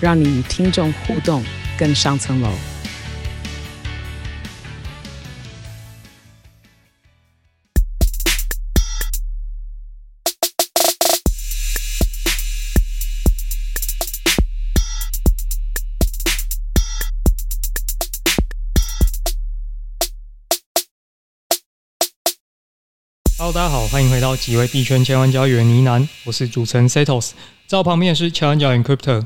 让你与听众互动更上层楼。Hello，大家好，欢迎回到几位币圈千万交易员呢喃，我是主持人 Setos，在我旁边是千万交易员 Crypto。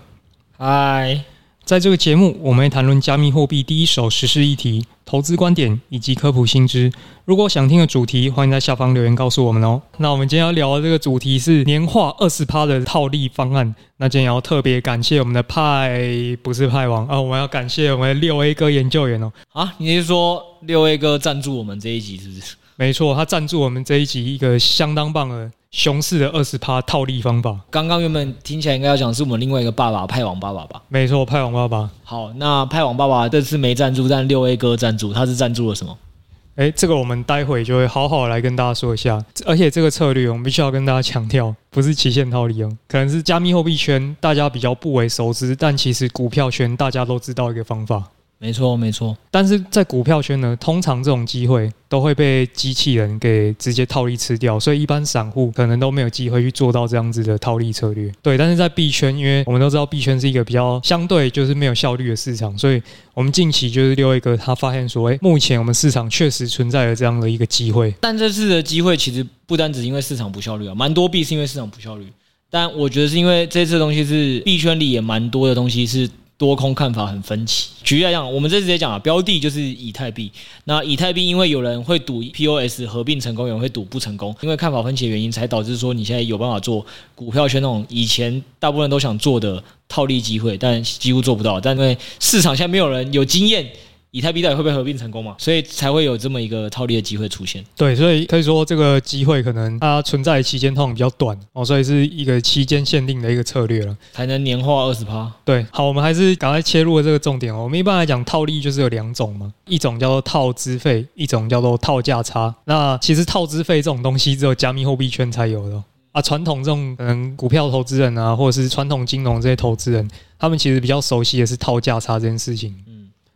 嗨，在这个节目，我们会谈论加密货币第一手时事议题、投资观点以及科普新知。如果想听的主题，欢迎在下方留言告诉我们哦。那我们今天要聊的这个主题是年化二十趴的套利方案。那今天要特别感谢我们的派，不是派王啊，我们要感谢我们的六 A 哥研究员哦。啊，你是说六 A 哥赞助我们这一集是不是？没错，他赞助我们这一集一个相当棒的熊市的二十趴套利方法。刚刚原本听起来应该要讲是我们另外一个爸爸派网爸爸吧？没错，派网爸爸。好，那派网爸爸这次没赞助，但六 A 哥赞助，他是赞助了什么？哎，这个我们待会就会好好来跟大家说一下。而且这个策略我们必须要跟大家强调，不是期限套利哦，可能是加密货币圈大家比较不为熟知，但其实股票圈大家都知道一个方法。没错，没错。但是在股票圈呢，通常这种机会都会被机器人给直接套利吃掉，所以一般散户可能都没有机会去做到这样子的套利策略。对，但是在币圈，因为我们都知道币圈是一个比较相对就是没有效率的市场，所以我们近期就是六一哥他发现说，哎，目前我们市场确实存在了这样的一个机会。但这次的机会其实不单只因为市场不效率啊，蛮多币是因为市场不效率，但我觉得是因为这次的东西是币圈里也蛮多的东西是。多空看法很分歧。举例来讲，我们这直接讲啊，标的就是以太币。那以太币因为有人会赌 POS 合并成功，有人会赌不成功，因为看法分歧的原因，才导致说你现在有办法做股票圈那种以前大部分人都想做的套利机会，但几乎做不到。但因为市场现在没有人有经验。以太币到底会不会合并成功嘛？所以才会有这么一个套利的机会出现。对，所以可以说这个机会可能它存在的期间通常比较短哦，所以是一个期间限定的一个策略了，才能年化二十趴。对，好，我们还是赶快切入了这个重点哦。我们一般来讲套利就是有两种嘛，一种叫做套资费，一种叫做套价差。那其实套资费这种东西只有加密货币圈才有的啊，传统这种可能股票投资人啊，或者是传统金融这些投资人，他们其实比较熟悉的是套价差这件事情。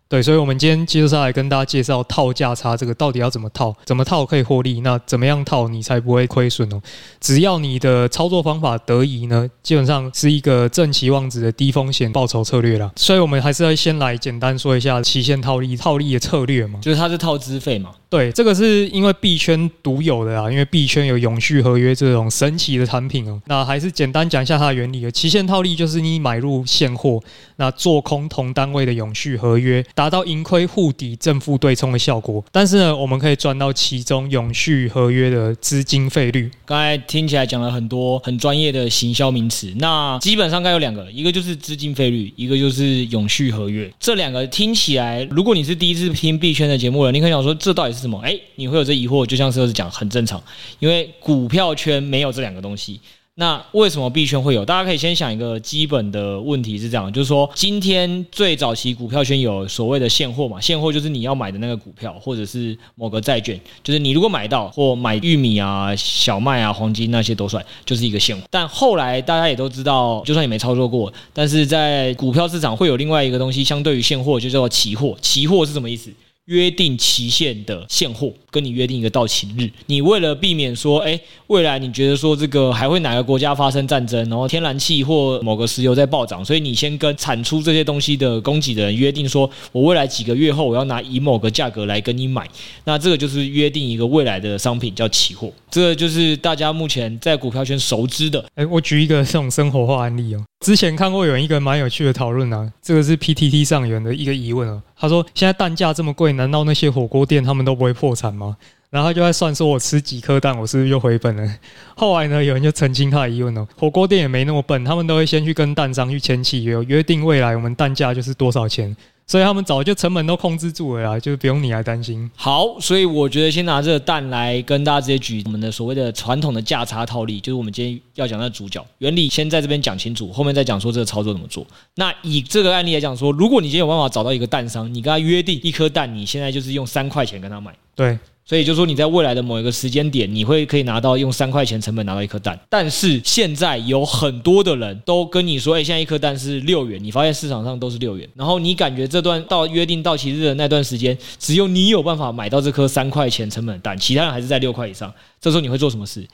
对，所以，我们今天接着下来跟大家介绍套价差这个到底要怎么套，怎么套可以获利，那怎么样套你才不会亏损呢？只要你的操作方法得宜呢，基本上是一个正期望值的低风险报酬策略啦。所以我们还是要先来简单说一下期限套利套利的策略嘛，就是它是套资费嘛。对，这个是因为币圈独有的啊，因为币圈有永续合约这种神奇的产品哦。那还是简单讲一下它的原理啊。期限套利就是你买入现货，那做空同单位的永续合约，达到盈亏互抵、正负对冲的效果。但是呢，我们可以赚到其中永续合约的资金费率。刚才听起来讲了很多很专业的行销名词，那基本上该有两个，一个就是资金费率，一个就是永续合约。这两个听起来，如果你是第一次听币圈的节目了，你可以想说这到底是什么？哎，你会有这疑惑，就像是讲很正常，因为股票圈没有这两个东西。那为什么币圈会有？大家可以先想一个基本的问题是这样，就是说今天最早期股票圈有所谓的现货嘛，现货就是你要买的那个股票或者是某个债券，就是你如果买到或买玉米啊、小麦啊、黄金那些都算，就是一个现货。但后来大家也都知道，就算你没操作过，但是在股票市场会有另外一个东西，相对于现货就叫做期货。期货是什么意思？约定期限的现货，跟你约定一个到期日。你为了避免说，哎，未来你觉得说这个还会哪个国家发生战争，然后天然气或某个石油在暴涨，所以你先跟产出这些东西的供给的人约定说，我未来几个月后我要拿以某个价格来跟你买。那这个就是约定一个未来的商品叫期货。这个就是大家目前在股票圈熟知的。哎，我举一个这种生活化案例哦。之前看过有一个蛮有趣的讨论啊，这个是 PTT 上有人的一个疑问啊。他说：“现在蛋价这么贵，难道那些火锅店他们都不会破产吗？”然后他就在算说我吃几颗蛋，我是不是又回本了？后来呢，有人就澄清他的疑问哦，火锅店也没那么笨，他们都会先去跟蛋商去签契约，约定未来我们蛋价就是多少钱。所以他们早就成本都控制住了啦，就是不用你来担心。好，所以我觉得先拿这个蛋来跟大家直接举我们的所谓的传统的价差套利，就是我们今天要讲的主角原理，先在这边讲清楚，后面再讲说这个操作怎么做。那以这个案例来讲说，如果你今天有办法找到一个蛋商，你跟他约定一颗蛋，你现在就是用三块钱跟他买，对。所以就说你在未来的某一个时间点，你会可以拿到用三块钱成本拿到一颗蛋，但是现在有很多的人都跟你说，哎，现在一颗蛋是六元，你发现市场上都是六元，然后你感觉这段到约定到期日的那段时间，只有你有办法买到这颗三块钱成本的蛋，其他人还是在六块以上，这时候你会做什么事？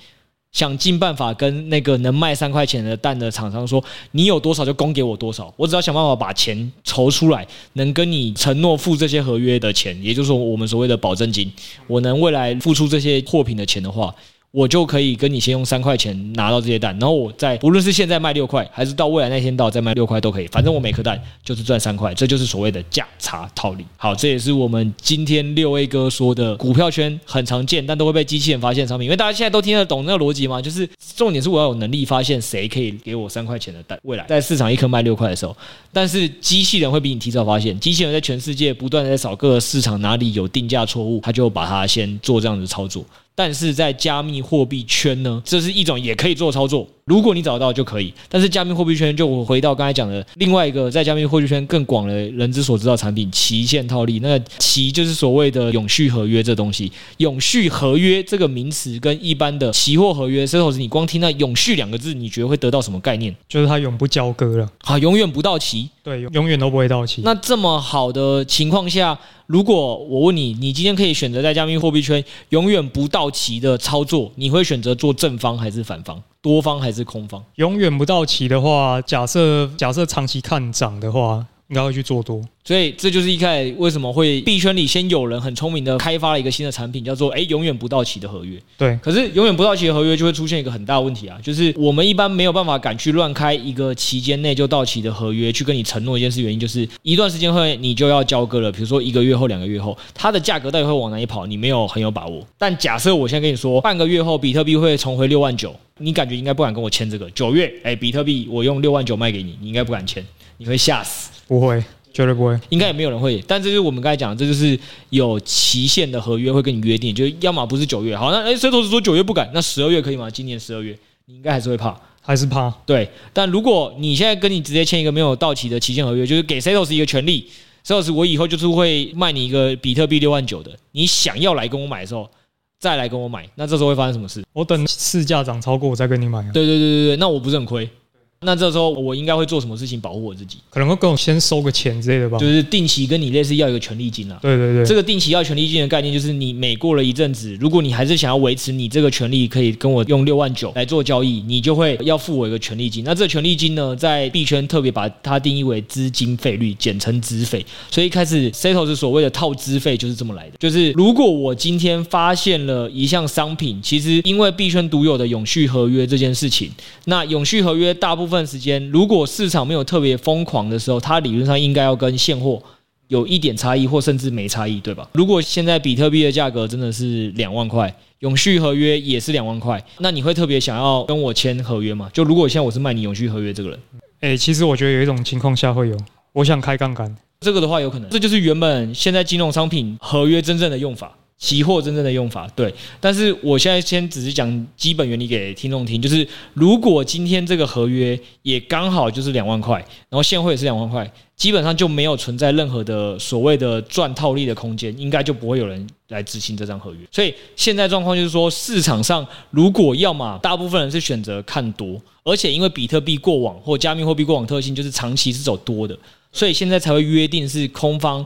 想尽办法跟那个能卖三块钱的蛋的厂商说，你有多少就供给我多少，我只要想办法把钱筹出来，能跟你承诺付这些合约的钱，也就是说我们所谓的保证金，我能未来付出这些货品的钱的话。我就可以跟你先用三块钱拿到这些蛋，然后我再无论是现在卖六块，还是到未来那天到再卖六块都可以，反正我每颗蛋就是赚三块，这就是所谓的价差套利。好，这也是我们今天六 A 哥说的股票圈很常见，但都会被机器人发现的商品。因为大家现在都听得懂那个逻辑嘛，就是重点是我要有能力发现谁可以给我三块钱的蛋，未来在市场一颗卖六块的时候，但是机器人会比你提早发现，机器人在全世界不断的在扫各个市场哪里有定价错误，他就把它先做这样子操作。但是在加密货币圈呢，这是一种也可以做操作。如果你找到就可以，但是加密货币圈就我回到刚才讲的另外一个在加密货币圈更广的人之所知道产品——期限套利。那期就是所谓的永续合约这东西。永续合约这个名词跟一般的期货合约，甚至你光听那“永续”两个字，你觉得会得到什么概念？就是它永不交割了，好，永远不到期。对，永远都不会到期。那这么好的情况下，如果我问你，你今天可以选择在加密货币圈永远不到期的操作，你会选择做正方还是反方？多方还是空方？永远不到期的话，假设假设长期看涨的话。应该会去做多，所以这就是一开始为什么会币圈里先有人很聪明的开发了一个新的产品，叫做“哎，永远不到期的合约”。对，可是永远不到期的合约就会出现一个很大的问题啊，就是我们一般没有办法敢去乱开一个期间内就到期的合约，去跟你承诺一件事。原因就是一段时间后你就要交割了，比如说一个月后、两个月后，它的价格到底会往哪里跑，你没有很有把握。但假设我现在跟你说，半个月后比特币会重回六万九，你感觉应该不敢跟我签这个。九月，哎，比特币我用六万九卖给你，你应该不敢签，你会吓死。不会，绝对不会，应该也没有人会。但这就是我们刚才讲的，这就是有期限的合约会跟你约定，就要么不是九月，好，那哎，谁投资说九月不敢，那十二月可以吗？今年十二月，你应该还是会怕，还是怕。对，但如果你现在跟你直接签一个没有到期的期限合约，就是给 Setos 一个权利，Setos 我以后就是会卖你一个比特币六万九的，你想要来跟我买的时候再来跟我买，那这时候会发生什么事？我等市价涨超过我再跟你买啊。对对对对对，那我不是很亏？那这时候我应该会做什么事情保护我自己？可能会跟我先收个钱之类的吧，就是定期跟你类似要一个权利金啦。对对对，这个定期要权利金的概念就是你每过了一阵子，如果你还是想要维持你这个权利，可以跟我用六万九来做交易，你就会要付我一个权利金。那这个权利金呢，在币圈特别把它定义为资金费率，简称资费。所以一开始 Setos 所谓的套资费就是这么来的。就是如果我今天发现了一项商品，其实因为币圈独有的永续合约这件事情，那永续合约大部分时间如果如果市场没有特别疯狂的时候，它理论上应该要跟现货有一点差异，或甚至没差异，对吧？如果现在比特币的价格真的是两万块，永续合约也是两万块，那你会特别想要跟我签合约吗？就如果现在我是卖你永续合约这个人，诶，其实我觉得有一种情况下会有，我想开杠杆，这个的话有可能，这就是原本现在金融商品合约真正的用法。期货真正的用法，对，但是我现在先只是讲基本原理给听众听，就是如果今天这个合约也刚好就是两万块，然后现货也是两万块，基本上就没有存在任何的所谓的赚套利的空间，应该就不会有人来执行这张合约。所以现在状况就是说，市场上如果要么大部分人是选择看多，而且因为比特币过往或加密货币过往特性就是长期是走多的，所以现在才会约定是空方。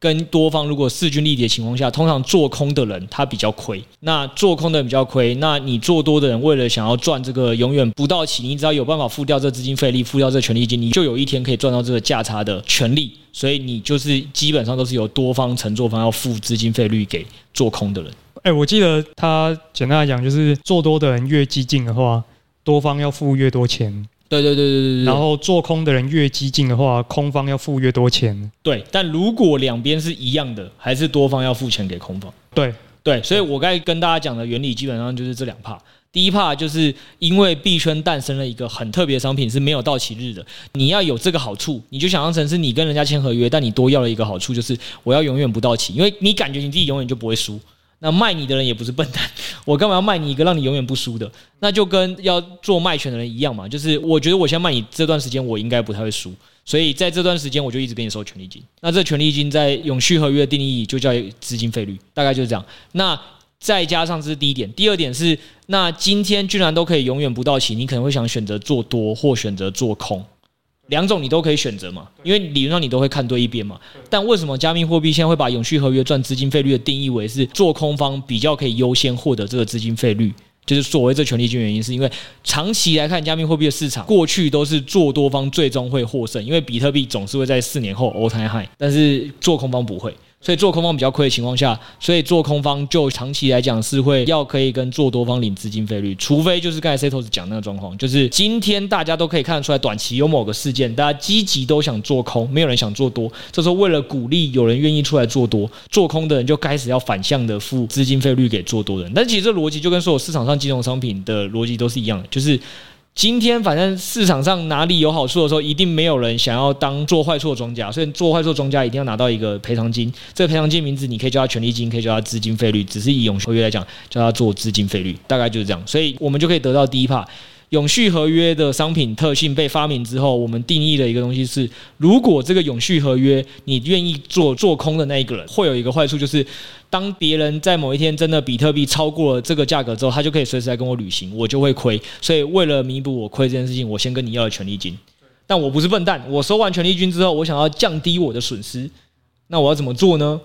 跟多方如果势均力敌的情况下，通常做空的人他比较亏。那做空的人比较亏，那你做多的人为了想要赚这个永远不到期，你只要有办法付掉这资金费率，付掉这权利金，你就有一天可以赚到这个价差的权利。所以你就是基本上都是由多方承做方要付资金费率给做空的人。哎，我记得他简单来讲，就是做多的人越激进的话，多方要付越多钱。对对对对对，然后做空的人越激进的话，空方要付越多钱。对，但如果两边是一样的，还是多方要付钱给空方。对，对，所以我刚才跟大家讲的原理基本上就是这两 part。第一 part 就是因为币圈诞生了一个很特别的商品是没有到期日的，你要有这个好处，你就想象成是你跟人家签合约，但你多要了一个好处，就是我要永远不到期，因为你感觉你自己永远就不会输。那卖你的人也不是笨蛋，我干嘛要卖你一个让你永远不输的？那就跟要做卖权的人一样嘛，就是我觉得我先卖你这段时间，我应该不太会输，所以在这段时间我就一直给你收权利金。那这权利金在永续合约的定义就叫资金费率，大概就是这样。那再加上这是第一点，第二点是，那今天居然都可以永远不到期，你可能会想选择做多或选择做空，两种你都可以选择嘛，因为理论上你都会看对一边嘛。但为什么加密货币现在会把永续合约赚资金费率的定义为是做空方比较可以优先获得这个资金费率？就是所谓这权利金原因，是因为长期来看加密货币的市场过去都是做多方最终会获胜，因为比特币总是会在四年后 all time high，但是做空方不会。所以做空方比较亏的情况下，所以做空方就长期来讲是会要可以跟做多方领资金费率，除非就是刚才 Setos 讲那个状况，就是今天大家都可以看得出来，短期有某个事件，大家积极都想做空，没有人想做多，这时候为了鼓励有人愿意出来做多，做空的人就开始要反向的付资金费率给做多人，但其实这逻辑就跟所有市场上金融商品的逻辑都是一样的，就是。今天反正市场上哪里有好处的时候，一定没有人想要当做坏处的庄家，所以做坏处的庄家一定要拿到一个赔偿金。这个赔偿金名字你可以叫它权利金，可以叫它资金费率，只是以永续合约来讲，叫它做资金费率，大概就是这样。所以我们就可以得到第一 part。永续合约的商品特性被发明之后，我们定义了一个东西是：如果这个永续合约你愿意做做空的那一个人，会有一个坏处，就是当别人在某一天真的比特币超过了这个价格之后，他就可以随时来跟我履行，我就会亏。所以为了弥补我亏这件事情，我先跟你要了权利金。但我不是笨蛋，我收完权利金之后，我想要降低我的损失，那我要怎么做呢？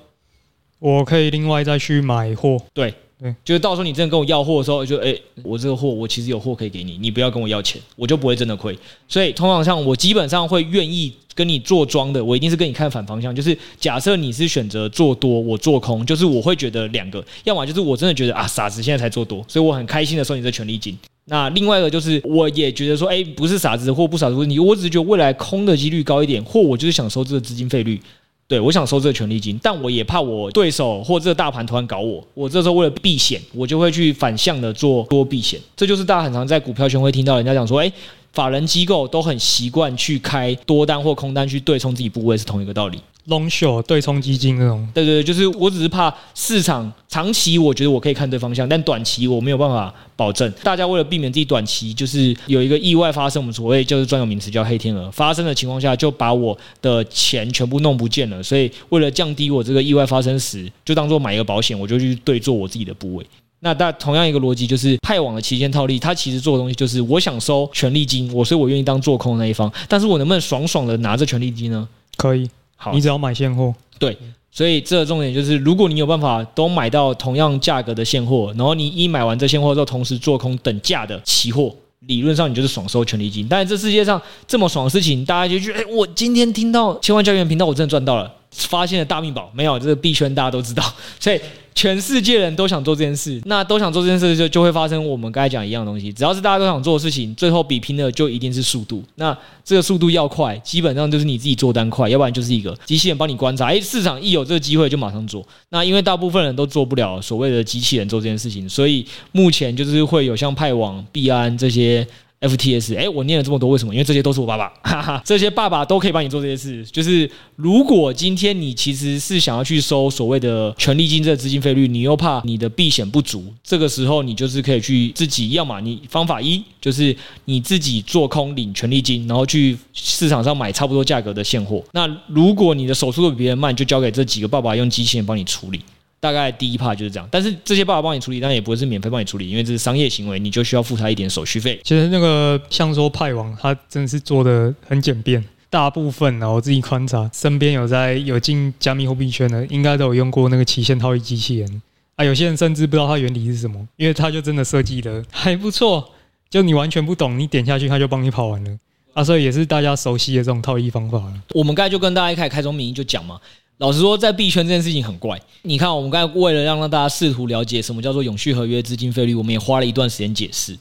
我可以另外再去买货。对。对，就是到时候你真的跟我要货的时候，就哎，我这个货我其实有货可以给你，你不要跟我要钱，我就不会真的亏。所以通常像我基本上会愿意跟你做庄的，我一定是跟你看反方向。就是假设你是选择做多，我做空，就是我会觉得两个，要么就是我真的觉得啊傻子现在才做多，所以我很开心的收你这权利金。那另外一个就是我也觉得说，哎，不是傻子或不傻子问题，我只是觉得未来空的几率高一点，或我就是想收这个资金费率。对，我想收这个权利金，但我也怕我对手或这个大盘突然搞我，我这时候为了避险，我就会去反向的做多避险。这就是大家很常在股票圈会听到人家讲说，哎，法人机构都很习惯去开多单或空单去对冲自己部位，是同一个道理。Long short 对冲基金那种，对对对，就是我只是怕市场长期，我觉得我可以看对方向，但短期我没有办法保证。大家为了避免自己短期就是有一个意外发生，我们所谓就是专有名词叫黑天鹅发生的情况下，就把我的钱全部弄不见了。所以为了降低我这个意外发生时，就当做买一个保险，我就去对做我自己的部位。那但同样一个逻辑就是派网的期限套利，它其实做的东西就是我想收权利金，我所以我愿意当做空的那一方，但是我能不能爽爽的拿着权利金呢？可以。好，你只要买现货，对，所以这个重点就是，如果你有办法都买到同样价格的现货，然后你一买完这现货之后，同时做空等价的期货，理论上你就是爽收权利金。但是这世界上这么爽的事情，大家就觉得，哎，我今天听到千万交易员频道，我真的赚到了。发现了大秘宝没有？这个币圈大家都知道，所以全世界人都想做这件事。那都想做这件事，就就会发生我们刚才讲一样东西。只要是大家都想做的事情，最后比拼的就一定是速度。那这个速度要快，基本上就是你自己做单快，要不然就是一个机器人帮你观察。哎，市场一有这个机会就马上做。那因为大部分人都做不了所谓的机器人做这件事情，所以目前就是会有像派网、币安这些。FTS，哎，我念了这么多，为什么？因为这些都是我爸爸，哈哈，这些爸爸都可以帮你做这些事。就是如果今天你其实是想要去收所谓的权利金这资金费率，你又怕你的避险不足，这个时候你就是可以去自己，要么你方法一就是你自己做空领权利金，然后去市场上买差不多价格的现货。那如果你的手速都比别人慢，就交给这几个爸爸用机器人帮你处理。大概第一 part 就是这样，但是这些爸爸帮你处理，当然也不会是免费帮你处理，因为这是商业行为，你就需要付他一点手续费。其实那个像说派网，他真的是做的很简便，大部分啊，我自己观察，身边有在有进加密货币圈的，应该都有用过那个期限套利机器人啊。有些人甚至不知道它原理是什么，因为它就真的设计的还不错，就你完全不懂，你点下去它就帮你跑完了啊。所以也是大家熟悉的这种套利方法了。我们刚才就跟大家一开始开宗明义就讲嘛。老实说，在币圈这件事情很怪。你看，我们刚才为了让让大家试图了解什么叫做永续合约资金费率，我们也花了一段时间解释。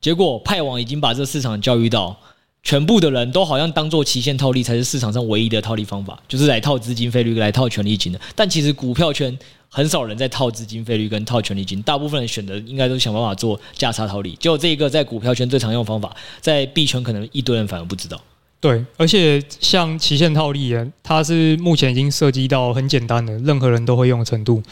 结果派网已经把这个市场教育到，全部的人都好像当做期限套利才是市场上唯一的套利方法，就是来套资金费率、来套权利金的。但其实股票圈很少人在套资金费率跟套权利金，大部分人选择应该都是想办法做价差套利。就这一个在股票圈最常用方法，在币圈可能一堆人反而不知道。对，而且像期限套利啊，它是目前已经涉及到很简单的，任何人都会用的程度。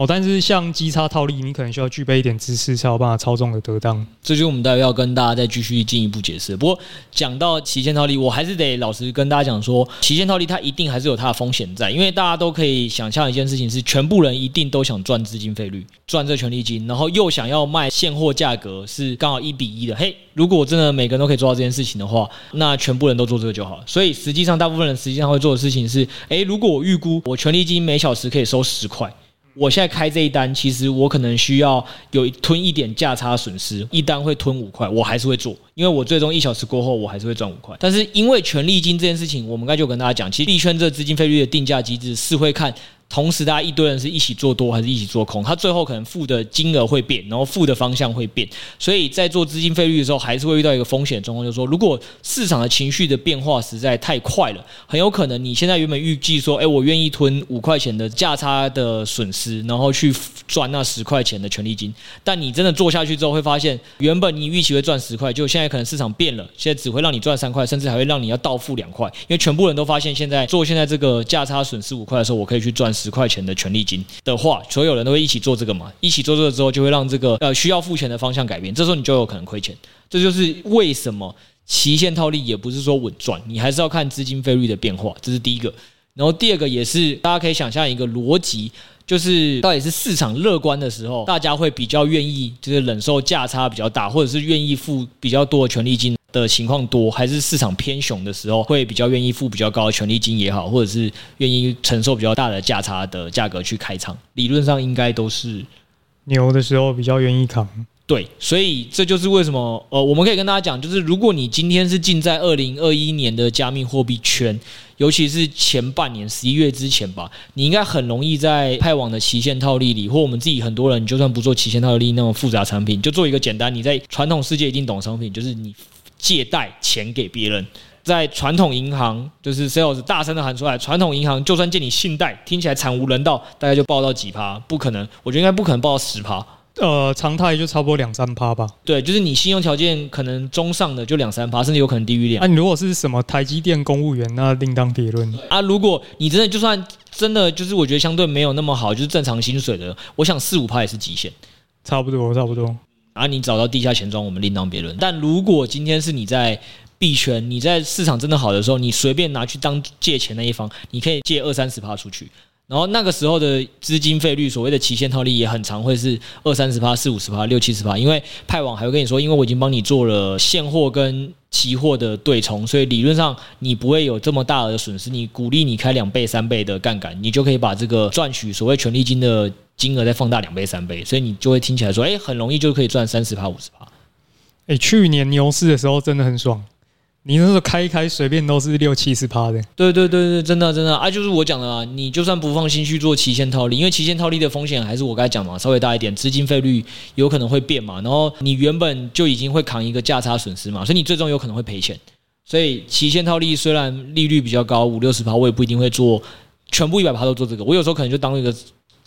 哦，但是像基差套利，你可能需要具备一点知识，才有办法操纵的得当。这就是我们待会要跟大家再继续进一步解释。不过讲到期限套利，我还是得老实跟大家讲说，期限套利它一定还是有它的风险在，因为大家都可以想象一件事情是，全部人一定都想赚资金费率，赚这权利金，然后又想要卖现货价格是刚好一比一的。嘿，如果真的每个人都可以做到这件事情的话，那全部人都做这个就好了。所以实际上，大部分人实际上会做的事情是，诶，如果我预估我权利金每小时可以收十块。我现在开这一单，其实我可能需要有吞一点价差损失，一单会吞五块，我还是会做，因为我最终一小时过后我还是会赚五块。但是因为权利金这件事情，我们刚才就跟大家讲，其实币圈这资金费率的定价机制是会看。同时，大家一堆人是一起做多还是一起做空？他最后可能付的金额会变，然后付的方向会变。所以在做资金费率的时候，还是会遇到一个风险状况，就是说，如果市场的情绪的变化实在太快了，很有可能你现在原本预计说，哎，我愿意吞五块钱的价差的损失，然后去赚那十块钱的权利金。但你真的做下去之后，会发现原本你预期会赚十块，就现在可能市场变了，现在只会让你赚三块，甚至还会让你要倒付两块，因为全部人都发现现在做现在这个价差损失五块的时候，我可以去赚。十块钱的权利金的话，所有人都会一起做这个嘛？一起做这个之后，就会让这个呃需要付钱的方向改变。这时候你就有可能亏钱。这就是为什么期限套利也不是说稳赚，你还是要看资金费率的变化。这是第一个。然后第二个也是大家可以想象一个逻辑，就是到底是市场乐观的时候，大家会比较愿意就是忍受价差比较大，或者是愿意付比较多的权利金。的情况多，还是市场偏熊的时候，会比较愿意付比较高的权利金也好，或者是愿意承受比较大的价差的价格去开仓。理论上应该都是牛的时候比较愿意扛。对，所以这就是为什么呃，我们可以跟大家讲，就是如果你今天是进在二零二一年的加密货币圈，尤其是前半年十一月之前吧，你应该很容易在派网的期限套利里，或我们自己很多人，就算不做期限套利那种复杂产品，就做一个简单，你在传统世界一定懂商品，就是你。借贷钱给别人，在传统银行就是 sales 大声的喊出来，传统银行就算借你信贷，听起来惨无人道，大概就报到几趴？不可能，我觉得应该不可能报到十趴。呃，常态就差不多两三趴吧。对，就是你信用条件可能中上的就两三趴，甚至有可能低于两。那、啊、你如果是什么台积电公务员，那另当别论。啊，如果你真的就算真的就是我觉得相对没有那么好，就是正常薪水的，我想四五趴也是极限。差不多，差不多。啊，你找到地下钱庄，我们另当别论。但如果今天是你在币圈，你在市场真的好的时候，你随便拿去当借钱那一方，你可以借二三十趴出去。然后那个时候的资金费率，所谓的期限套利也很常会是二三十趴、四五十趴、六七十趴。因为派网还会跟你说，因为我已经帮你做了现货跟期货的对冲，所以理论上你不会有这么大的损失。你鼓励你开两倍、三倍的杠杆，你就可以把这个赚取所谓权利金的。金额再放大两倍三倍，所以你就会听起来说，哎，很容易就可以赚三十趴五十趴。哎，去年牛市的时候真的很爽，你那时候开一开随便都是六七十趴的。对对对对，真的真的啊，就是我讲的啊，你就算不放心去做期限套利，因为期限套利的风险还是我刚才讲嘛，稍微大一点，资金费率有可能会变嘛，然后你原本就已经会扛一个价差损失嘛，所以你最终有可能会赔钱。所以期限套利虽然利率比较高，五六十趴，我也不一定会做全部一百趴都做这个，我有时候可能就当一个。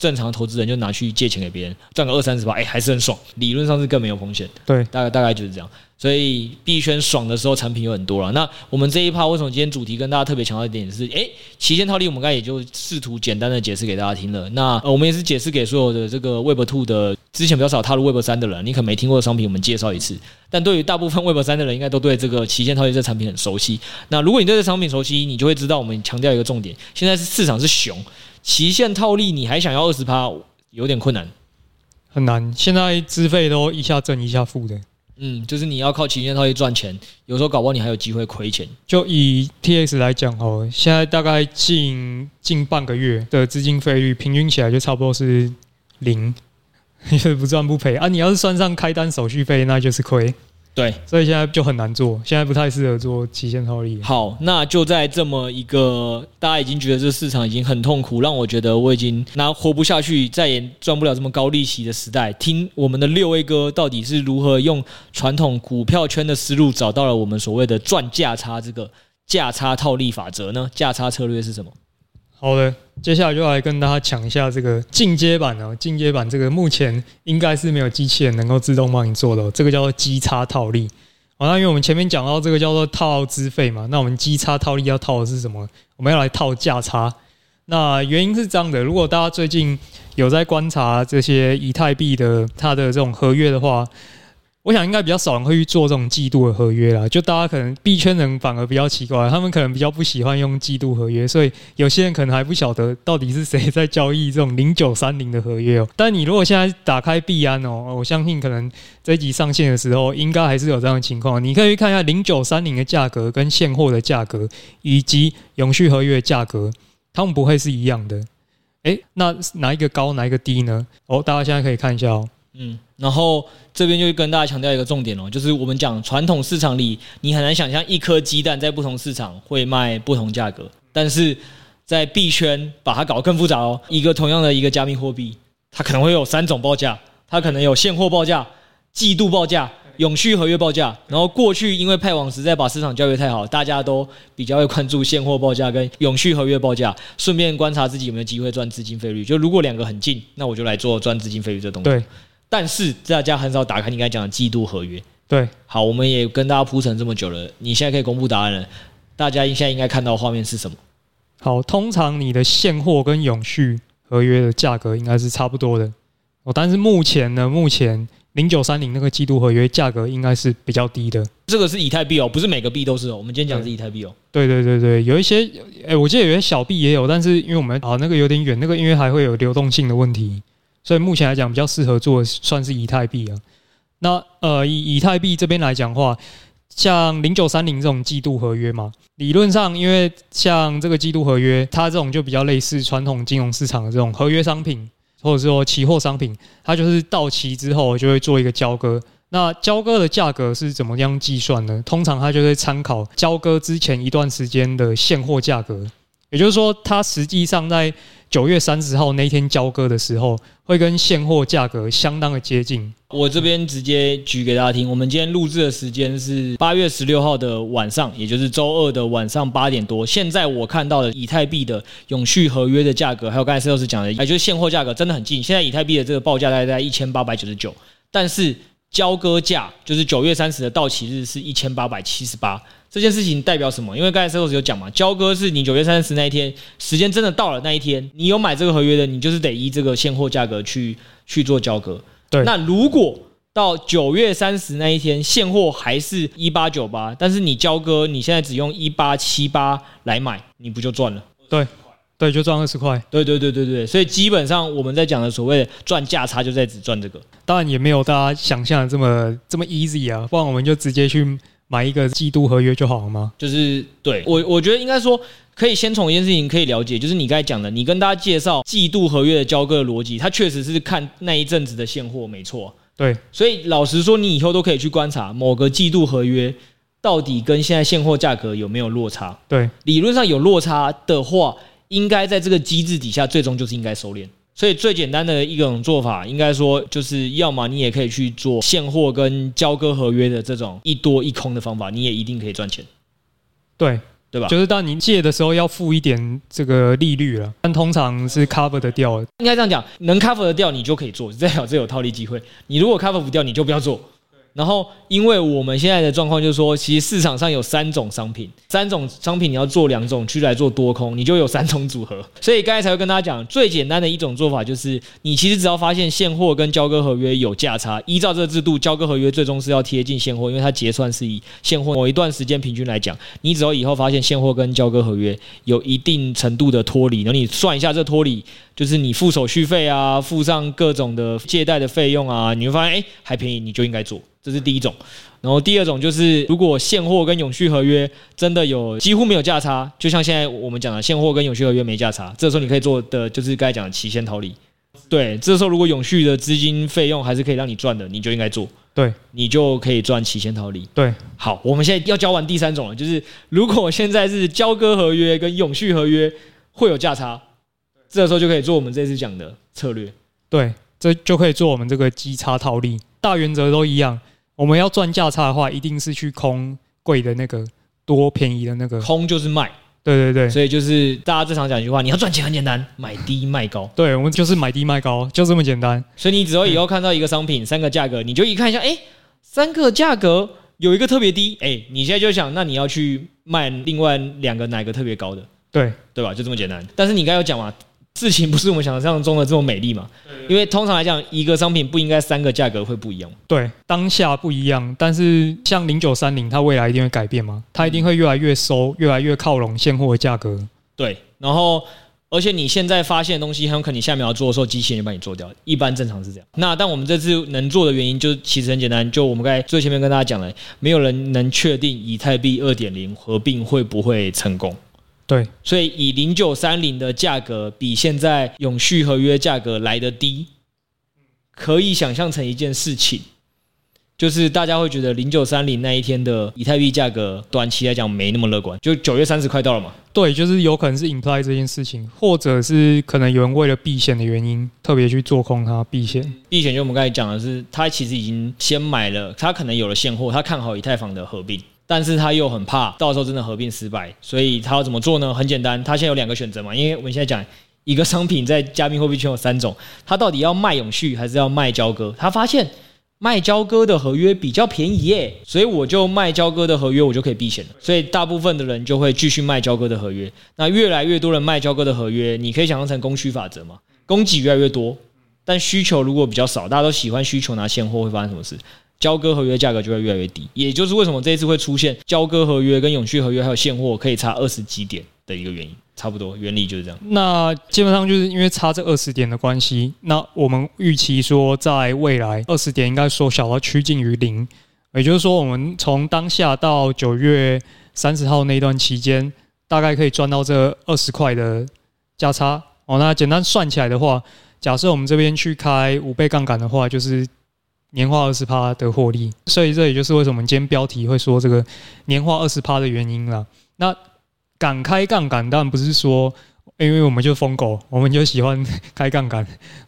正常投资人就拿去借钱给别人，赚个二三十吧，哎，还是很爽。理论上是更没有风险。对，大概大概就是这样。所以币圈爽的时候，产品有很多了。那我们这一趴为什么今天主题跟大家特别强调一点是，哎，期限套利，我们刚才也就试图简单的解释给大家听了。那我们也是解释给所有的这个 Web Two 的之前比较少踏入 Web 三的人，你可能没听过的商品，我们介绍一次。但对于大部分 Web 三的人，应该都对这个期限套利这产品很熟悉。那如果你对这产品熟悉，你就会知道我们强调一个重点：现在是市场是熊，期限套利你还想要二十趴？有点困难，很难。现在资费都一下正一下负的，嗯，就是你要靠期限套利赚钱，有时候搞不好你还有机会亏钱。就以 TX 来讲哦，现在大概近近半个月的资金费率，平均起来就差不多是零，因 为不赚不赔啊。你要是算上开单手续费，那就是亏。对，所以现在就很难做，现在不太适合做期限套利。好，那就在这么一个大家已经觉得这市场已经很痛苦，让我觉得我已经那活不下去，再也赚不了这么高利息的时代，听我们的六位哥到底是如何用传统股票圈的思路找到了我们所谓的赚价差这个价差套利法则呢？价差策略是什么？好的，接下来就来跟大家讲一下这个进阶版哦。进阶版这个目前应该是没有机器人能够自动帮你做的，这个叫做基差套利。好，那因为我们前面讲到这个叫做套资费嘛，那我们基差套利要套的是什么？我们要来套价差。那原因是这样的，如果大家最近有在观察这些以太币的它的这种合约的话。我想应该比较少人会去做这种季度的合约啦，就大家可能币圈人反而比较奇怪，他们可能比较不喜欢用季度合约，所以有些人可能还不晓得到底是谁在交易这种零九三零的合约哦。但你如果现在打开币安哦，我相信可能这一集上线的时候，应该还是有这样的情况。你可以去看一下零九三零的价格跟现货的价格以及永续合约的价格，他们不会是一样的。诶，那哪一个高，哪一个低呢？哦，大家现在可以看一下哦。嗯，然后这边就跟大家强调一个重点哦，就是我们讲传统市场里，你很难想象一颗鸡蛋在不同市场会卖不同价格，但是在币圈把它搞更复杂哦。一个同样的一个加密货币，它可能会有三种报价，它可能有现货报价、季度报价、永续合约报价。然后过去因为派网实在把市场教育太好，大家都比较会关注现货报价跟永续合约报价，顺便观察自己有没有机会赚资金费率。就如果两个很近，那我就来做赚资金费率这东西。对。但是大家很少打开你刚才讲的季度合约。对，好，我们也跟大家铺陈这么久了，你现在可以公布答案了。大家现在应该看到画面是什么？好，通常你的现货跟永续合约的价格应该是差不多的哦。但是目前呢，目前零九三零那个季度合约价格应该是比较低的。这个是以太币哦，不是每个币都是哦。我们今天讲的是以太币哦。对对对对，有一些，哎，我记得有些小币也有，但是因为我们啊那个有点远，那个因为还会有流动性的问题。所以目前来讲，比较适合做算是以太币啊。那呃，以以太币这边来讲话，像零九三零这种季度合约嘛，理论上，因为像这个季度合约，它这种就比较类似传统金融市场的这种合约商品，或者说期货商品，它就是到期之后就会做一个交割。那交割的价格是怎么样计算呢？通常它就会参考交割之前一段时间的现货价格，也就是说，它实际上在九月三十号那一天交割的时候，会跟现货价格相当的接近。我这边直接举给大家听，我们今天录制的时间是八月十六号的晚上，也就是周二的晚上八点多。现在我看到的以太币的永续合约的价格，还有刚才施老师讲的，也就是现货价格真的很近。现在以太币的这个报价大概在一千八百九十九，但是交割价就是九月三十的到期日是一千八百七十八。这件事情代表什么？因为刚才 Ceros 有讲嘛，交割是你九月三十那一天，时间真的到了那一天，你有买这个合约的，你就是得依这个现货价格去去做交割。对。那如果到九月三十那一天，现货还是一八九八，但是你交割，你现在只用一八七八来买，你不就赚了？对，对，就赚二十块。对对对对对，所以基本上我们在讲的所谓的赚价差，就在只赚这个。当然也没有大家想象的这么这么 easy 啊，不然我们就直接去。买一个季度合约就好了吗？就是对我，我觉得应该说可以先从一件事情可以了解，就是你刚才讲的，你跟大家介绍季度合约的交割的逻辑，它确实是看那一阵子的现货，没错。对，所以老实说，你以后都可以去观察某个季度合约到底跟现在现货价格有没有落差。对，理论上有落差的话，应该在这个机制底下，最终就是应该收敛。所以最简单的一种做法，应该说就是，要么你也可以去做现货跟交割合约的这种一多一空的方法，你也一定可以赚钱。对，对吧？就是当您借的时候要付一点这个利率了，但通常是 cover 得掉的。应该这样讲，能 cover 得掉你就可以做，代表这有套利机会。你如果 cover 不掉，你就不要做。然后，因为我们现在的状况就是说，其实市场上有三种商品，三种商品你要做两种去来做多空，你就有三种组合。所以刚才才会跟大家讲，最简单的一种做法就是，你其实只要发现现货跟交割合约有价差，依照这个制度，交割合约最终是要贴近现货，因为它结算是以现货某一段时间平均来讲，你只要以后发现现货跟交割合约有一定程度的脱离，然后你算一下这脱离，就是你付手续费啊，付上各种的借贷的费用啊，你会发现哎还便宜，你就应该做。这是第一种，然后第二种就是，如果现货跟永续合约真的有几乎没有价差，就像现在我们讲的现货跟永续合约没价差，这时候你可以做的就是刚才讲的期限逃离。对，这时候如果永续的资金费用还是可以让你赚的，你就应该做。对，你就可以赚期限逃离。对，好，我们现在要交完第三种了，就是如果现在是交割合约跟永续合约会有价差，这时候就可以做我们这次讲的策略。对，这就可以做我们这个基差套利，大原则都一样。我们要赚价差的话，一定是去空贵的那个，多便宜的那个。空就是卖，对对对，所以就是大家最常讲一句话：你要赚钱很简单，买低卖高。对，我们就是买低卖高，就这么简单。所以你只要以后看到一个商品三个价格，你就一看一下，哎，三个价格有一个特别低，哎，你现在就想，那你要去卖另外两个哪个特别高的？对对吧？就这么简单。但是你刚才有讲嘛，事情不是我们想象中的这么美丽嘛？因为通常来讲，一个商品不应该三个价格会不一样。对，当下不一样，但是像零九三零，它未来一定会改变吗？它一定会越来越收，越来越靠拢现货的价格。对，然后而且你现在发现的东西，很有可能你下面要做的时候，机器人就帮你做掉。一般正常是这样。那但我们这次能做的原因，就其实很简单，就我们刚才最前面跟大家讲了，没有人能确定以太币二点零合并会不会成功。对，所以以零九三零的价格比现在永续合约价格来得低，可以想象成一件事情，就是大家会觉得零九三零那一天的以太币价格短期来讲没那么乐观。就九月三十快到了嘛？对，就是有可能是 imply 这件事情，或者是可能有人为了避险的原因特别去做空它避险。避险就我们刚才讲的是，他其实已经先买了，他可能有了现货，他看好以太坊的合并。但是他又很怕到时候真的合并失败，所以他要怎么做呢？很简单，他现在有两个选择嘛。因为我们现在讲一个商品在加密货币圈有三种，他到底要卖永续还是要卖交割？他发现卖交割的合约比较便宜耶，所以我就卖交割的合约，我就可以避险了。所以大部分的人就会继续卖交割的合约。那越来越多人卖交割的合约，你可以想象成供需法则嘛，供给越来越多，但需求如果比较少，大家都喜欢需求拿现货，会发生什么事？交割合约价格就会越来越低，也就是为什么这一次会出现交割合约跟永续合约还有现货可以差二十几点的一个原因，差不多原理就是这样。那基本上就是因为差这二十点的关系，那我们预期说在未来二十点应该缩小到趋近于零，也就是说我们从当下到九月三十号那一段期间，大概可以赚到这二十块的价差。哦，那简单算起来的话，假设我们这边去开五倍杠杆的话，就是。年化二十趴的获利，所以这也就是为什么今天标题会说这个年化二十趴的原因啦。那敢开杠杆，当然不是说因为我们就疯狗，我们就喜欢 开杠杆，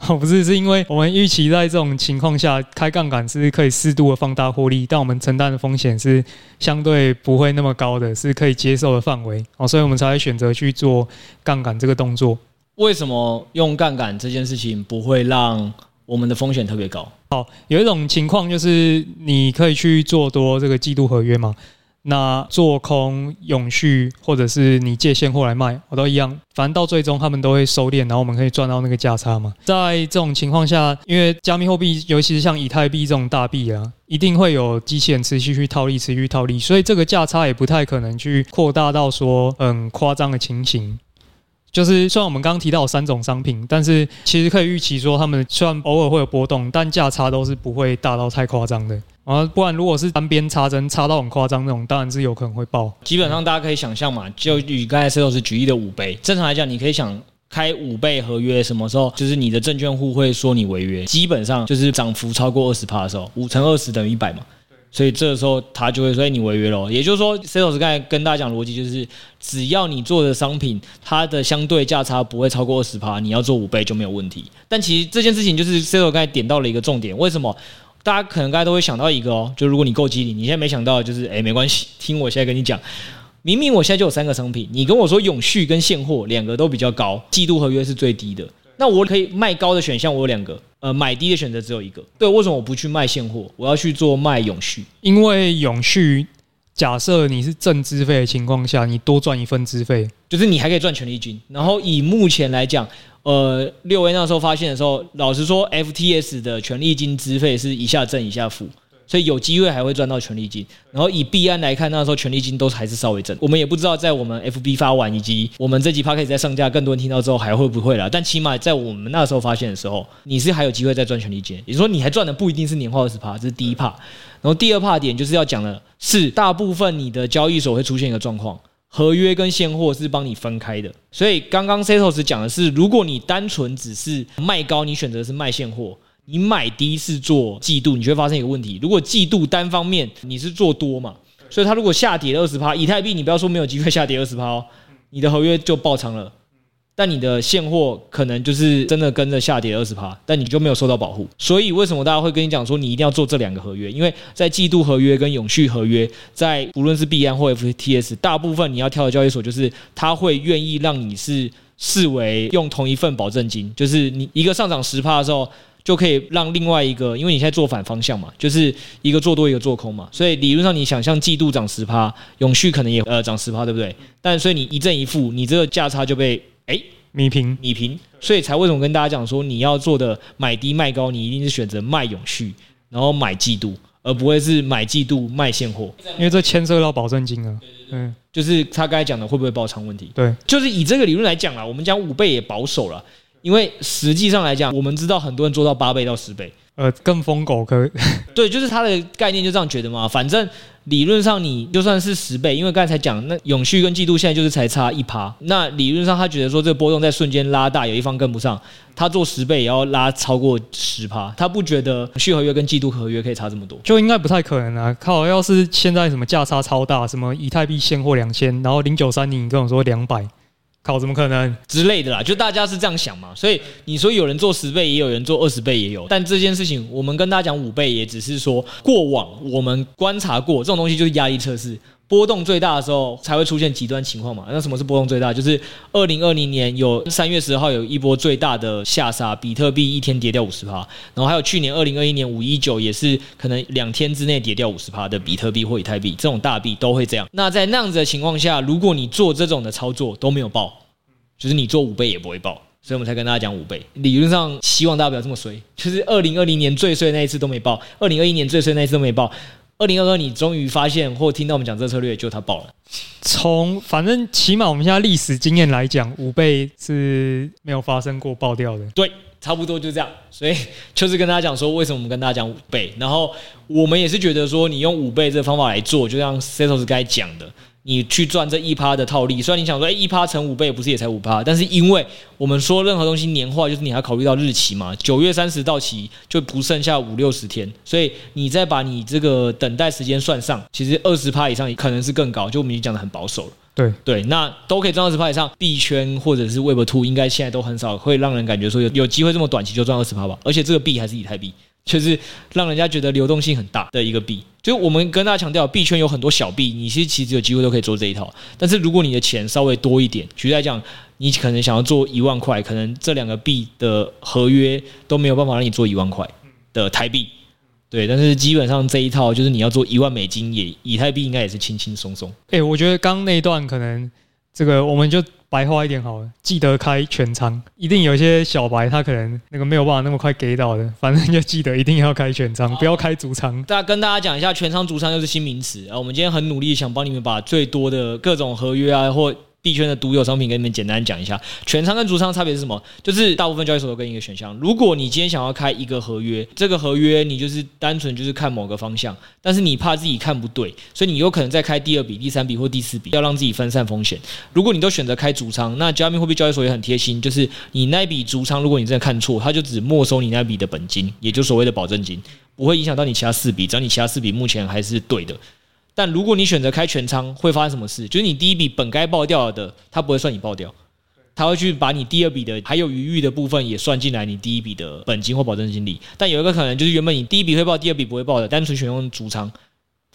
哦，不是，是因为我们预期在这种情况下开杠杆是可以适度的放大获利，但我们承担的风险是相对不会那么高的，是可以接受的范围哦，所以我们才会选择去做杠杆这个动作。为什么用杠杆这件事情不会让我们的风险特别高？好，有一种情况就是你可以去做多这个季度合约嘛，那做空永续或者是你借现货来卖，我都一样，反正到最终他们都会收敛，然后我们可以赚到那个价差嘛。在这种情况下，因为加密货币，尤其是像以太币这种大币啊，一定会有机器人持续去套利，持续套利，所以这个价差也不太可能去扩大到说很夸张的情形。就是虽然我们刚刚提到有三种商品，但是其实可以预期说，他们虽然偶尔会有波动，但价差都是不会大到太夸张的。啊，不然如果是单边插针插到很夸张那种，当然是有可能会爆。基本上大家可以想象嘛，就与刚才 C 老师举例的五倍，正常来讲，你可以想开五倍合约，什么时候就是你的证券户会说你违约？基本上就是涨幅超过二十趴的时候，五乘二十等于一百嘛。所以这个时候他就会说：“哎，你违约了。”也就是说，C 老师刚才跟大家讲逻辑就是，只要你做的商品它的相对价差不会超过二十趴，你要做五倍就没有问题。但其实这件事情就是 C 老师刚才点到了一个重点。为什么？大家可能刚才都会想到一个哦，就如果你够机灵，你现在没想到就是哎，没关系，听我现在跟你讲，明明我现在就有三个商品，你跟我说永续跟现货两个都比较高，季度合约是最低的。那我可以卖高的选项，我有两个，呃，买低的选择只有一个。对，为什么我不去卖现货，我要去做卖永续？因为永续，假设你是正资费的情况下，你多赚一份资费，就是你还可以赚权利金。然后以目前来讲，呃，六 A 那时候发现的时候，老实说，FTS 的权利金资费是一下正一下负。所以有机会还会赚到权利金，然后以币安来看，那时候权利金都还是稍微正。我们也不知道在我们 FB 发完以及我们这集 Podcast 在上架，更多人听到之后还会不会啦。但起码在我们那时候发现的时候，你是还有机会再赚权利金，也就是说你还赚的不一定是年化二十趴，这是第一趴。然后第二趴点就是要讲的是，大部分你的交易所会出现一个状况，合约跟现货是帮你分开的。所以刚刚 Setos 讲的是，如果你单纯只是卖高，你选择是卖现货。你买低是做季度，你就会发生一个问题。如果季度单方面你是做多嘛，所以它如果下跌二十趴，以太币你不要说没有机会下跌二十趴哦，你的合约就爆仓了。但你的现货可能就是真的跟着下跌二十趴，但你就没有受到保护。所以为什么大家会跟你讲说你一定要做这两个合约？因为在季度合约跟永续合约，在不论是币安或 FTS，大部分你要挑的交易所就是他会愿意让你是视为用同一份保证金，就是你一个上涨十趴的时候，就可以让另外一个，因为你现在做反方向嘛，就是一个做多一个做空嘛，所以理论上你想象季度涨十趴，永续可能也呃涨十趴，对不对？但所以你一正一负，你这个价差就被。哎，米平，米平，所以才为什么跟大家讲说，你要做的买低卖高，你一定是选择卖永续，然后买季度，而不会是买季度卖现货，因为这牵涉到保证金啊。嗯，就是他刚才讲的会不会爆仓问题？对，就是以这个理论来讲啦，我们讲五倍也保守了，因为实际上来讲，我们知道很多人做到八倍到十倍。呃，更疯狗可以，对，就是他的概念就这样觉得嘛。反正理论上你就算是十倍，因为刚才讲那永续跟季度现在就是才差一趴，那理论上他觉得说这个波动在瞬间拉大，有一方跟不上，他做十倍也要拉超过十趴，他不觉得续合约跟季度合约可以差这么多，就应该不太可能啊。靠，要是现在什么价差超大，什么以太币现货两千，然后零九三零你跟我说两百。靠，怎么可能之类的啦？就大家是这样想嘛，所以你说有人做十倍，也有人做二十倍，也有。但这件事情，我们跟大家讲五倍，也只是说过往我们观察过这种东西，就是压力测试。波动最大的时候才会出现极端情况嘛？那什么是波动最大？就是二零二零年有三月十号有一波最大的下杀，比特币一天跌掉五十趴，然后还有去年二零二一年五一九也是可能两天之内跌掉五十趴的比特币或以太币，这种大币都会这样。那在那样子的情况下，如果你做这种的操作都没有爆，就是你做五倍也不会爆，所以我们才跟大家讲五倍。理论上希望大家不要这么衰，就是二零二零年最衰那一次都没爆，二零二一年最衰那一次都没爆。二零二二，你终于发现或听到我们讲这策略，就它爆了。从反正起码我们现在历史经验来讲，五倍是没有发生过爆掉的。对，差不多就这样。所以 就是跟大家讲说，为什么我们跟大家讲五倍？然后我们也是觉得说，你用五倍这个方法来做，就像 Setos 该讲的。你去赚这一趴的套利，虽然你想说，哎，一趴乘五倍不是也才五趴？但是因为我们说任何东西年化，就是你还要考虑到日期嘛，九月三十到期就不剩下五六十天，所以你再把你这个等待时间算上，其实二十趴以上也可能是更高，就我们已经讲的很保守了。对对，那都可以赚二十趴以上，币圈或者是 Web Two 应该现在都很少会让人感觉说有有机会这么短期就赚二十趴吧，而且这个币还是以太币。就是让人家觉得流动性很大的一个币，就是我们跟大家强调，币圈有很多小币，你其实其实有机会都可以做这一套。但是如果你的钱稍微多一点，举例来讲，你可能想要做一万块，可能这两个币的合约都没有办法让你做一万块的台币。对，但是基本上这一套就是你要做一万美金，也以太币应该也是轻轻松松。哎，我觉得刚刚那一段可能这个我们就。白话一点好了，记得开全仓。一定有一些小白，他可能那个没有办法那么快给到的，反正就记得一定要开全仓，不要开主仓。大家跟大家讲一下，全仓、主仓又是新名词啊。我们今天很努力想帮你们把最多的各种合约啊或。币圈的独有商品，跟你们简单讲一下，全仓跟主仓差别是什么？就是大部分交易所都跟一个选项。如果你今天想要开一个合约，这个合约你就是单纯就是看某个方向，但是你怕自己看不对，所以你有可能再开第二笔、第三笔或第四笔，要让自己分散风险。如果你都选择开主仓，那加密货币交易所也很贴心，就是你那笔主仓，如果你真的看错，它就只没收你那笔的本金，也就所谓的保证金，不会影响到你其他四笔，只要你其他四笔目前还是对的。但如果你选择开全仓，会发生什么事？就是你第一笔本该爆掉的，它不会算你爆掉，它会去把你第二笔的还有余裕的部分也算进来你第一笔的本金或保证金里。但有一个可能就是原本你第一笔会爆，第二笔不会爆的，单纯选用主仓。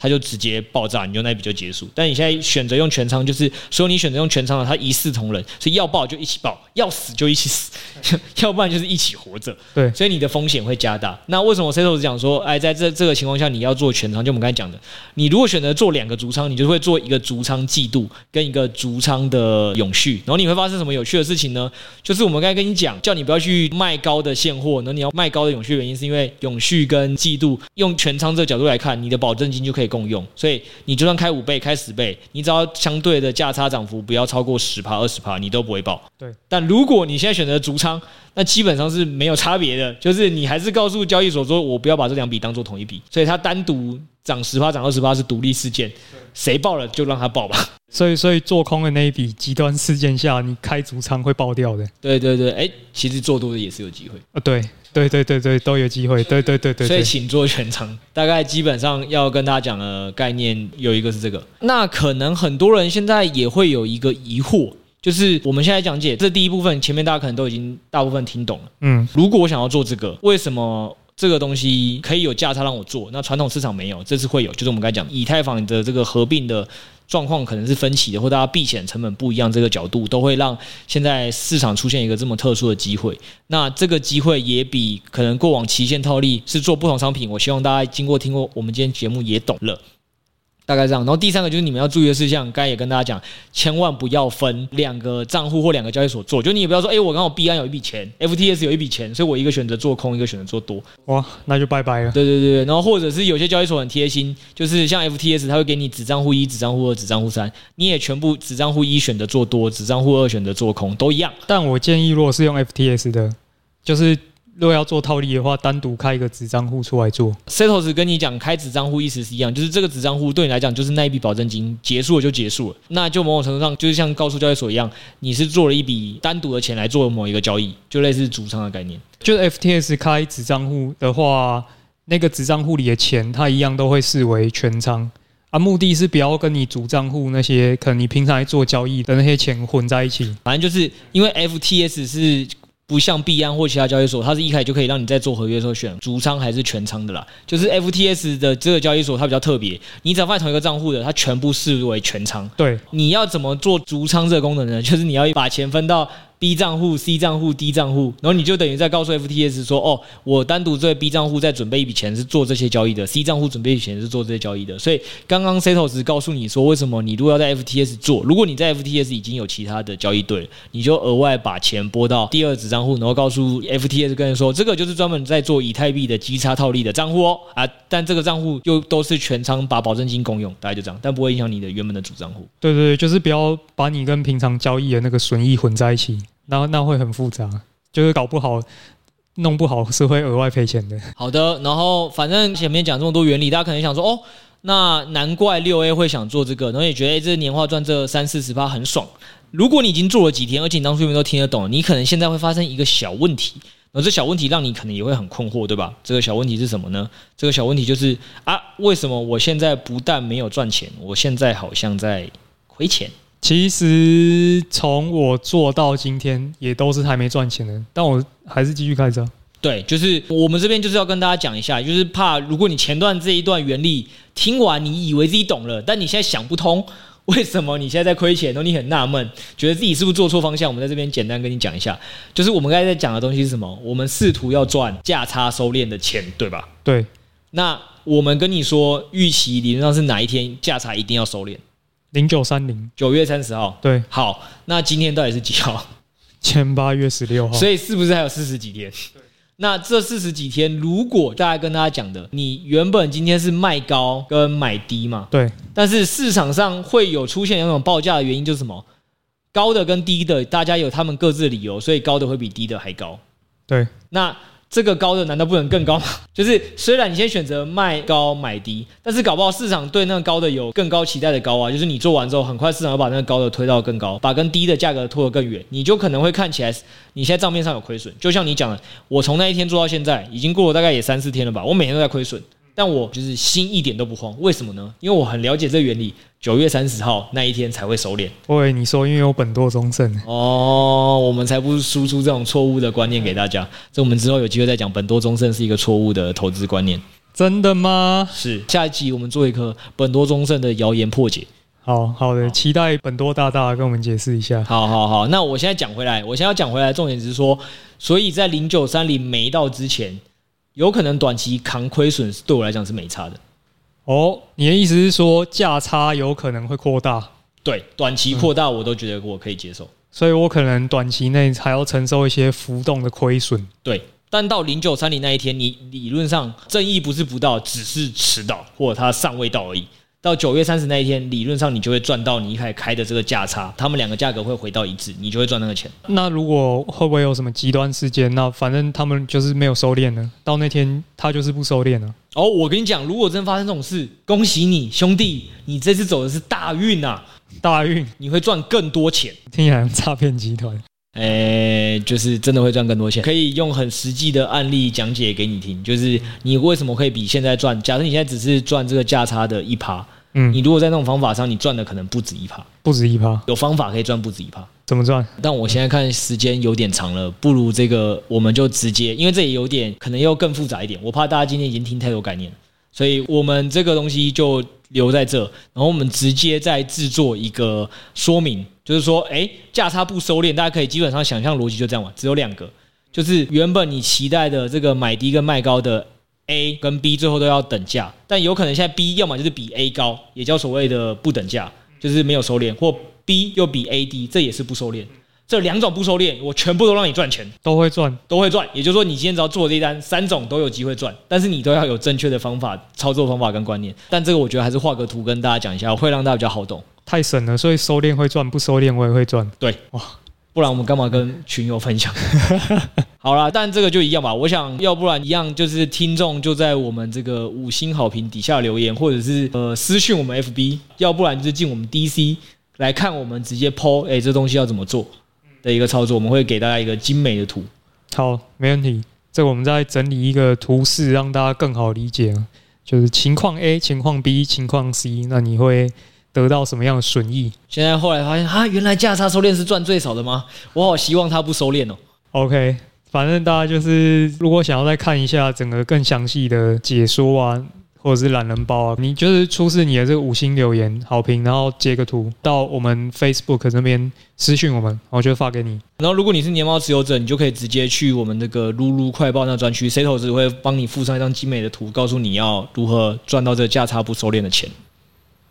它就直接爆炸，你用那笔就结束。但你现在选择用全仓，就是所有你选择用全仓的，它一视同仁，所以要爆就一起爆，要死就一起死，要不然就是一起活着。对，所以你的风险会加大。那为什么 Setos 讲说，哎，在这这个情况下你要做全仓？就我们刚才讲的，你如果选择做两个足仓，你就会做一个足仓季度跟一个足仓的永续，然后你会发生什么有趣的事情呢？就是我们刚才跟你讲，叫你不要去卖高的现货，那你要卖高的永续，原因是因为永续跟季度用全仓这个角度来看，你的保证金就可以。共用，所以你就算开五倍、开十倍，你只要相对的价差涨幅不要超过十趴、二十趴，你都不会爆。对，但如果你现在选择足仓，那基本上是没有差别的，就是你还是告诉交易所说，我不要把这两笔当做同一笔，所以它单独涨十趴、涨二十趴是独立事件，谁爆了就让它爆吧。所以，所以做空的那一笔极端事件下，你开足仓会爆掉的。对对对，哎，其实做多的也是有机会啊。对。对对对对，都有机会。对对对对，所以请做全仓。大概基本上要跟大家讲的概念有一个是这个。那可能很多人现在也会有一个疑惑，就是我们现在讲解这第一部分，前面大家可能都已经大部分听懂了。嗯，如果我想要做这个，为什么这个东西可以有价差让我做？那传统市场没有，这次会有，就是我们刚才讲以太坊的这个合并的状况可能是分歧的，或大家避险成本不一样，这个角度都会让现在市场出现一个这么特殊的机会。那这个机会也比可能过往期限套利是做不同商品，我希望大家经过听过我们今天节目也懂了。大概这样，然后第三个就是你们要注意的事项，刚才也跟大家讲，千万不要分两个账户或两个交易所做，就你也不要说，哎，我刚好币安有一笔钱，FTS 有一笔钱，所以我一个选择做空，一个选择做多，哇，那就拜拜了。对对对，然后或者是有些交易所很贴心，就是像 FTS，它会给你子账户一、子账户二、子账户三，你也全部子账户一选择做多，子账户二选择做空，都一样。但我建议，如果是用 FTS 的，就是。如果要做套利的话，单独开一个子账户出来做。Setos 跟你讲开子账户意思是一样，就是这个子账户对你来讲就是那一笔保证金结束了就结束了，那就某种程度上就是像高速交易所一样，你是做了一笔单独的钱来做某一个交易，就类似主仓的概念。就是 FTS 开子账户的话，那个子账户里的钱它一样都会视为全仓啊，目的是不要跟你主账户那些可能你平常在做交易的那些钱混在一起。反正就是因为 FTS 是。不像币安或其他交易所，它是一开始就可以让你在做合约的时候选足仓还是全仓的啦。就是 FTS 的这个交易所，它比较特别，你只要放在同一个账户的，它全部视为全仓。对，你要怎么做足仓这个功能呢？就是你要把钱分到。B 账户、C 账户、D 账户，然后你就等于在告诉 FTS 说：“哦，我单独在 B 账户在准备一笔钱是做这些交易的，C 账户准备一笔钱是做这些交易的。”所以刚刚 Setos 告诉你说，为什么你如果要在 FTS 做，如果你在 FTS 已经有其他的交易对，你就额外把钱拨到第二子账户，然后告诉 FTS 跟人说，这个就是专门在做以太币的基差套利的账户哦啊，但这个账户又都是全仓把保证金共用，大概就这样，但不会影响你的原本的主账户。对对对，就是不要把你跟平常交易的那个损益混在一起。那那会很复杂，就是搞不好、弄不好是会额外赔钱的。好的，然后反正前面讲这么多原理，大家可能想说，哦，那难怪六 A 会想做这个，然后也觉得，这年化赚这三四十趴很爽。如果你已经做了几天，而且你当初都听得懂，你可能现在会发生一个小问题，而这小问题让你可能也会很困惑，对吧？这个小问题是什么呢？这个小问题就是啊，为什么我现在不但没有赚钱，我现在好像在亏钱？其实从我做到今天，也都是还没赚钱的，但我还是继续开车。对，就是我们这边就是要跟大家讲一下，就是怕如果你前段这一段原理听完，你以为自己懂了，但你现在想不通为什么你现在在亏钱，然后你很纳闷，觉得自己是不是做错方向。我们在这边简单跟你讲一下，就是我们刚才在讲的东西是什么？我们试图要赚价差收敛的钱，对吧？对。那我们跟你说，预期理论上是哪一天价差一定要收敛？零九三零，九月三十号。对，好，那今天到底是几号？前八月十六号。所以是不是还有四十几天？对。那这四十几天，如果大家跟大家讲的，你原本今天是卖高跟买低嘛？对。但是市场上会有出现两种报价的原因，就是什么？高的跟低的，大家有他们各自的理由，所以高的会比低的还高。对。那。这个高的难道不能更高吗？就是虽然你先选择卖高买低，但是搞不好市场对那个高的有更高期待的高啊。就是你做完之后，很快市场要把那个高的推到更高，把跟低的价格拖得更远，你就可能会看起来你现在账面上有亏损。就像你讲的，我从那一天做到现在，已经过了大概也三四天了吧，我每天都在亏损。但我就是心一点都不慌，为什么呢？因为我很了解这个原理，九月三十号那一天才会收敛。喂，你说因为有本多终胜哦，我们才不输出这种错误的观念给大家。这我们之后有机会再讲，本多终胜是一个错误的投资观念。真的吗？是，下一集我们做一个本多终胜的谣言破解。好好的，期待本多大大跟我们解释一下。好好好，那我现在讲回来，我现在要讲回来，重点只是说，所以在零九三零没到之前。有可能短期扛亏损对我来讲是没差的。哦，你的意思是说价差有可能会扩大？对，短期扩大我都觉得我可以接受，所以我可能短期内还要承受一些浮动的亏损。对，但到零九三零那一天，你理论上正义不是不到，只是迟到或者它尚未到而已。到九月三十那一天，理论上你就会赚到你一开始开的这个价差，他们两个价格会回到一致，你就会赚那个钱。那如果会不会有什么极端事件？那反正他们就是没有收敛呢，到那天他就是不收敛了。哦，我跟你讲，如果真发生这种事，恭喜你兄弟，你这次走的是大运啊！大运，你会赚更多钱。听起来像诈骗集团。诶，就是真的会赚更多钱，可以用很实际的案例讲解给你听。就是你为什么可以比现在赚？假设你现在只是赚这个价差的一趴，嗯，你如果在那种方法上，你赚的可能不止一趴，不止一趴，有方法可以赚不止一趴。怎么赚？但我现在看时间有点长了，不如这个我们就直接，因为这也有点可能要更复杂一点，我怕大家今天已经听太多概念了，所以我们这个东西就留在这，然后我们直接再制作一个说明，就是说，哎，价差不收敛，大家可以基本上想象逻辑就这样嘛，只有两个，就是原本你期待的这个买低跟卖高的。A 跟 B 最后都要等价，但有可能现在 B 要么就是比 A 高，也叫所谓的不等价，就是没有收敛，或 B 又比 A 低，这也是不收敛。这两种不收敛，我全部都让你赚钱，都会赚，都会赚。也就是说，你今天只要做这一单，三种都有机会赚，但是你都要有正确的方法、操作方法跟观念。但这个我觉得还是画个图跟大家讲一下，会让大家比较好懂。太神了，所以收敛会赚，不收敛我也会赚。对，哇。不然我们干嘛跟群友分享？好啦，但这个就一样吧。我想要不然一样，就是听众就在我们这个五星好评底下留言，或者是呃私讯我们 FB，要不然就是进我们 DC 来看我们直接 PO，哎，这东西要怎么做的一个操作，我们会给大家一个精美的图。好，没问题。这个我们再整理一个图示，让大家更好理解。就是情况 A、情况 B、情况 C，那你会。得到什么样的损益？现在后来发现啊，原来价差收敛是赚最少的吗？我好希望它不收敛哦。OK，反正大家就是如果想要再看一下整个更详细的解说啊，或者是懒人包啊，你就是出示你的这个五星留言好评，然后截个图到我们 Facebook 这边私讯我们，然后就发给你。然后如果你是年猫持有者，你就可以直接去我们那个噜噜快报那专区，Setos 会帮你附上一张精美的图，告诉你要如何赚到这个价差不收敛的钱。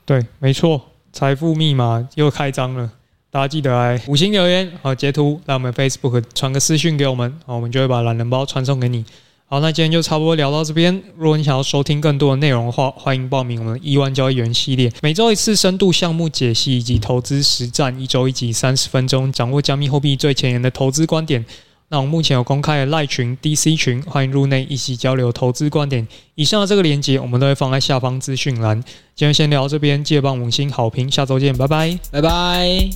对，没错，财富密码又开张了，大家记得来五星留言，好截图，来我们 Facebook 传个私讯给我们，好，我们就会把懒人包传送给你。好，那今天就差不多聊到这边。如果你想要收听更多的内容的话，欢迎报名我们亿万交易员系列，每周一次深度项目解析以及投资实战，一周一集三十分钟，掌握加密货币最前沿的投资观点。那我们目前有公开的赖群、DC 群，欢迎入内一起交流投资观点。以上的这个链接，我们都会放在下方资讯栏。今天先聊到这边，记得帮五星好评，下周见，拜拜，拜拜。